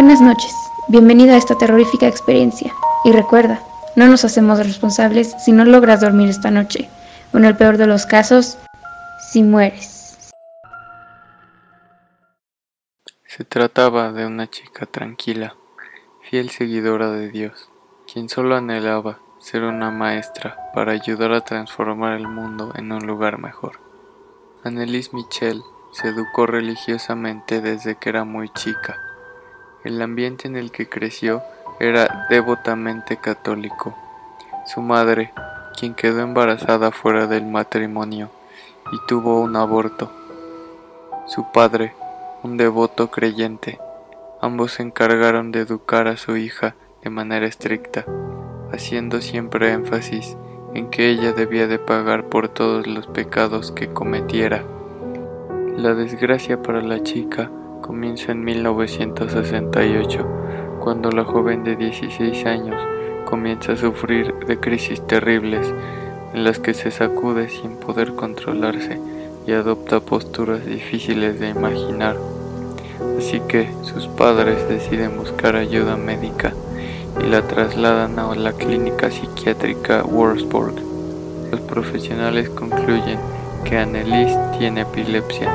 Buenas noches, bienvenida a esta terrorífica experiencia. Y recuerda, no nos hacemos responsables si no logras dormir esta noche, o en el peor de los casos, si mueres. Se trataba de una chica tranquila, fiel seguidora de Dios, quien solo anhelaba ser una maestra para ayudar a transformar el mundo en un lugar mejor. Annelise Michel se educó religiosamente desde que era muy chica. El ambiente en el que creció era devotamente católico. Su madre, quien quedó embarazada fuera del matrimonio y tuvo un aborto. Su padre, un devoto creyente. Ambos se encargaron de educar a su hija de manera estricta, haciendo siempre énfasis en que ella debía de pagar por todos los pecados que cometiera. La desgracia para la chica comienza en 1968, cuando la joven de 16 años comienza a sufrir de crisis terribles en las que se sacude sin poder controlarse y adopta posturas difíciles de imaginar. Así que sus padres deciden buscar ayuda médica y la trasladan a la clínica psiquiátrica Wurzburg. Los profesionales concluyen que Annelies tiene epilepsia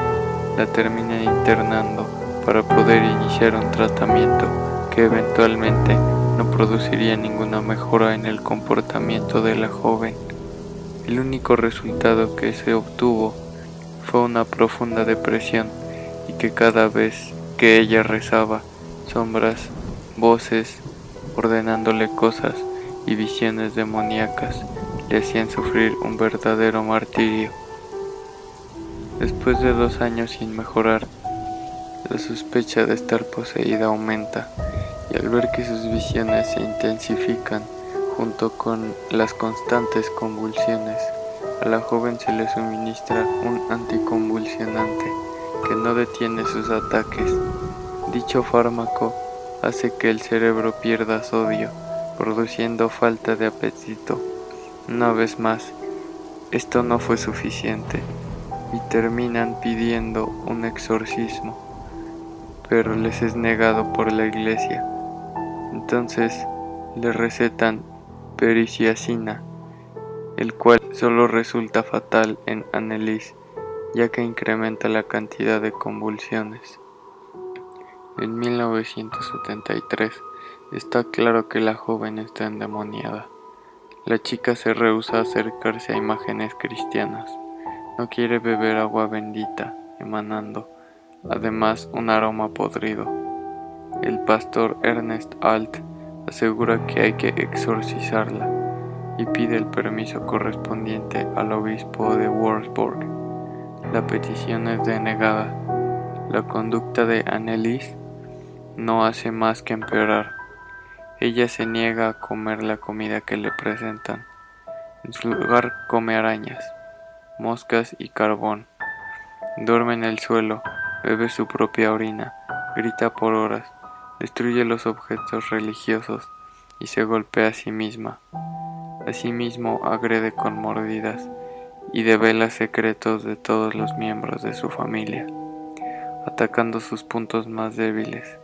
la terminan internando para poder iniciar un tratamiento que eventualmente no produciría ninguna mejora en el comportamiento de la joven. El único resultado que se obtuvo fue una profunda depresión y que cada vez que ella rezaba, sombras, voces, ordenándole cosas y visiones demoníacas le hacían sufrir un verdadero martirio. Después de dos años sin mejorar, la sospecha de estar poseída aumenta y al ver que sus visiones se intensifican junto con las constantes convulsiones, a la joven se le suministra un anticonvulsionante que no detiene sus ataques. Dicho fármaco hace que el cerebro pierda sodio, produciendo falta de apetito. Una vez más, esto no fue suficiente y terminan pidiendo un exorcismo, pero les es negado por la iglesia. Entonces le recetan periciacina, el cual solo resulta fatal en Annelies, ya que incrementa la cantidad de convulsiones. En 1973 está claro que la joven está endemoniada. La chica se rehúsa a acercarse a imágenes cristianas. No quiere beber agua bendita, emanando, además, un aroma podrido. El pastor Ernest Alt asegura que hay que exorcizarla y pide el permiso correspondiente al obispo de Wurzburg. La petición es denegada. La conducta de Annelies no hace más que empeorar. Ella se niega a comer la comida que le presentan. En su lugar come arañas moscas y carbón. Duerme en el suelo, bebe su propia orina, grita por horas, destruye los objetos religiosos y se golpea a sí misma. Asimismo agrede con mordidas y devela secretos de todos los miembros de su familia, atacando sus puntos más débiles.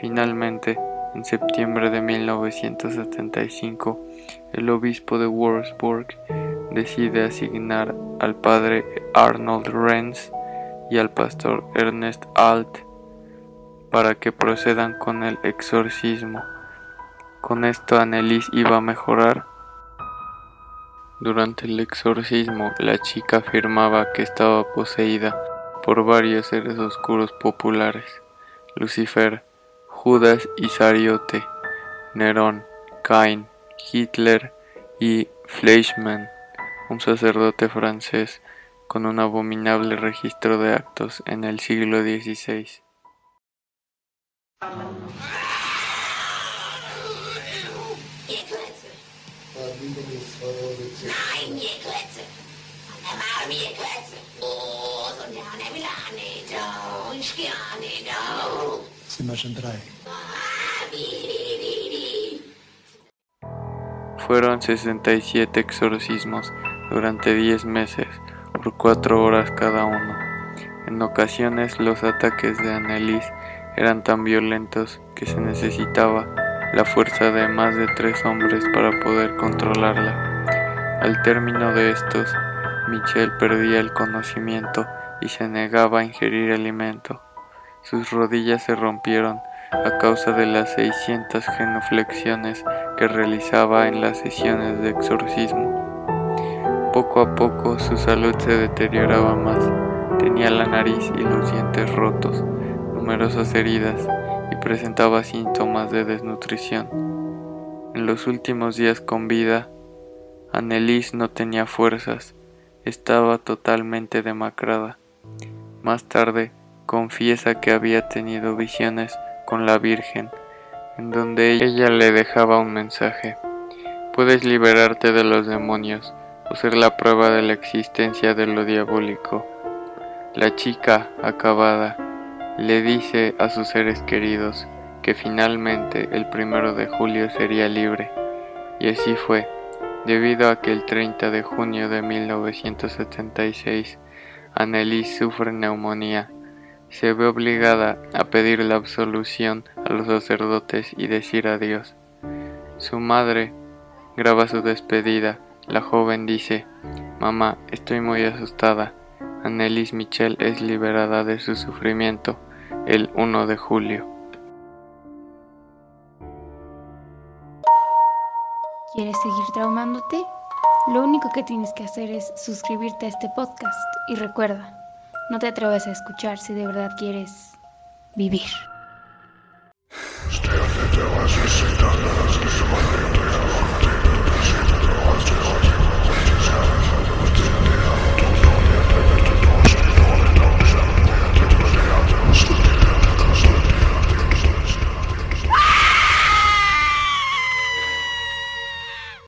Finalmente, en septiembre de 1975, el obispo de Wurzburg decide asignar al padre Arnold Renz y al pastor Ernest Alt para que procedan con el exorcismo. Con esto Annelies iba a mejorar. Durante el exorcismo, la chica afirmaba que estaba poseída por varios seres oscuros populares: Lucifer, Judas Isariote, Nerón, Cain, Hitler y Fleischmann un sacerdote francés con un abominable registro de actos en el siglo XVI. Fueron 67 exorcismos durante 10 meses por 4 horas cada uno. En ocasiones los ataques de Annelies eran tan violentos que se necesitaba la fuerza de más de tres hombres para poder controlarla. Al término de estos, Michel perdía el conocimiento y se negaba a ingerir alimento. Sus rodillas se rompieron a causa de las 600 genuflexiones que realizaba en las sesiones de exorcismo. Poco a poco su salud se deterioraba más. Tenía la nariz y los dientes rotos, numerosas heridas y presentaba síntomas de desnutrición. En los últimos días con vida, Annelies no tenía fuerzas, estaba totalmente demacrada. Más tarde, confiesa que había tenido visiones con la Virgen, en donde ella le dejaba un mensaje. Puedes liberarte de los demonios o ser la prueba de la existencia de lo diabólico. La chica, acabada, le dice a sus seres queridos que finalmente el primero de julio sería libre. Y así fue, debido a que el 30 de junio de 1976 Annelies sufre neumonía. Se ve obligada a pedir la absolución a los sacerdotes y decir adiós. Su madre graba su despedida. La joven dice, Mamá, estoy muy asustada. Annelies Michel es liberada de su sufrimiento el 1 de julio. ¿Quieres seguir traumándote? Lo único que tienes que hacer es suscribirte a este podcast y recuerda, no te atrevas a escuchar si de verdad quieres vivir.